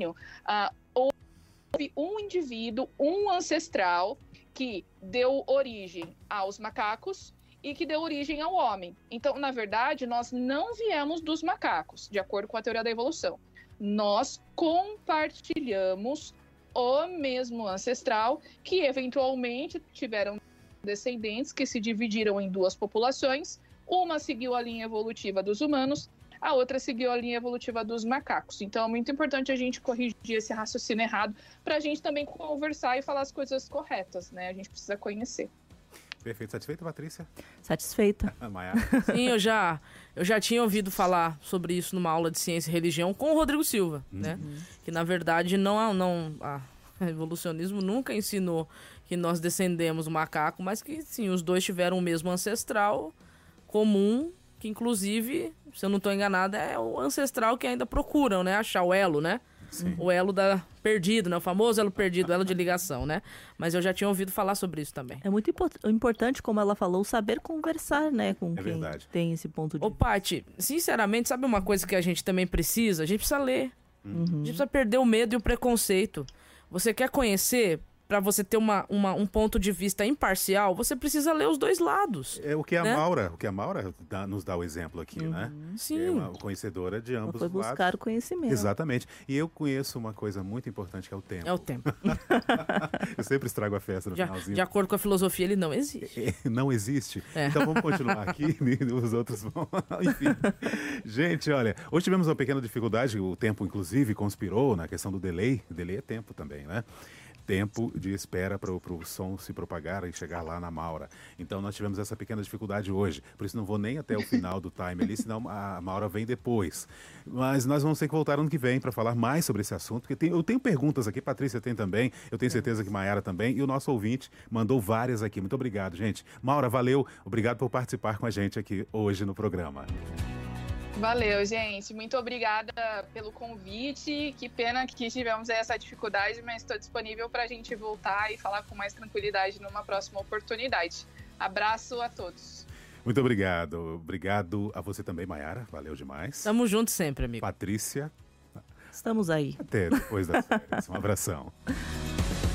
[SPEAKER 7] uh, houve um indivíduo, um ancestral, que deu origem aos macacos e que deu origem ao homem. Então, na verdade, nós não viemos dos macacos, de acordo com a teoria da evolução. Nós compartilhamos o mesmo ancestral que eventualmente tiveram descendentes que se dividiram em duas populações. Uma seguiu a linha evolutiva dos humanos a outra seguiu a linha evolutiva dos macacos. Então é muito importante a gente corrigir esse raciocínio errado para a gente também conversar e falar as coisas corretas, né? A gente precisa conhecer.
[SPEAKER 3] Perfeito. Satisfeita, Patrícia?
[SPEAKER 5] Satisfeita.
[SPEAKER 4] Sim, eu já, eu já tinha ouvido falar sobre isso numa aula de ciência e religião com o Rodrigo Silva, uhum. né? Que na verdade não, não a evolucionismo nunca ensinou que nós descendemos do macaco, mas que sim, os dois tiveram o mesmo ancestral comum que inclusive, se eu não estou enganada, é o ancestral que ainda procuram, né? Achar o elo, né? Sim. O elo da perdido, né? O famoso elo perdido, elo de ligação, né? Mas eu já tinha ouvido falar sobre isso também.
[SPEAKER 5] É muito importante, como ela falou, saber conversar, né? Com é quem verdade. tem esse ponto de
[SPEAKER 4] Ô, Paty, sinceramente, sabe uma coisa que a gente também precisa? A gente precisa ler. Uhum. A gente precisa perder o medo e o preconceito. Você quer conhecer? Para você ter uma, uma, um ponto de vista imparcial, você precisa ler os dois lados.
[SPEAKER 3] É o que a né? Maura, o que a Maura dá, nos dá o exemplo aqui, né? uhum.
[SPEAKER 4] né? Sim.
[SPEAKER 3] É uma conhecedora de ambos
[SPEAKER 5] foi buscar
[SPEAKER 3] lados.
[SPEAKER 5] o conhecimento.
[SPEAKER 3] Exatamente. E eu conheço uma coisa muito importante que é o tempo.
[SPEAKER 4] É o tempo.
[SPEAKER 3] eu sempre estrago a festa no
[SPEAKER 4] de,
[SPEAKER 3] finalzinho.
[SPEAKER 4] De acordo com a filosofia, ele não existe.
[SPEAKER 3] É, não existe. É. Então vamos continuar aqui, os outros vão. Enfim. Gente, olha, hoje tivemos uma pequena dificuldade, o tempo inclusive conspirou na questão do delay. O delay é tempo também, né? Tempo de espera para o som se propagar e chegar lá na Maura. Então nós tivemos essa pequena dificuldade hoje. Por isso não vou nem até o final do time ali, senão a Maura vem depois. Mas nós vamos ter que voltar ano que vem para falar mais sobre esse assunto, porque tem, eu tenho perguntas aqui, Patrícia tem também, eu tenho certeza que Maiara também, e o nosso ouvinte mandou várias aqui. Muito obrigado, gente. Maura, valeu. Obrigado por participar com a gente aqui hoje no programa.
[SPEAKER 7] Valeu, gente. Muito obrigada pelo convite. Que pena que tivemos essa dificuldade, mas estou disponível para a gente voltar e falar com mais tranquilidade numa próxima oportunidade. Abraço a todos.
[SPEAKER 3] Muito obrigado. Obrigado a você também, Mayara. Valeu demais.
[SPEAKER 4] Tamo junto sempre, amigo.
[SPEAKER 3] Patrícia.
[SPEAKER 5] Estamos aí.
[SPEAKER 3] Até depois das férias. Um abração.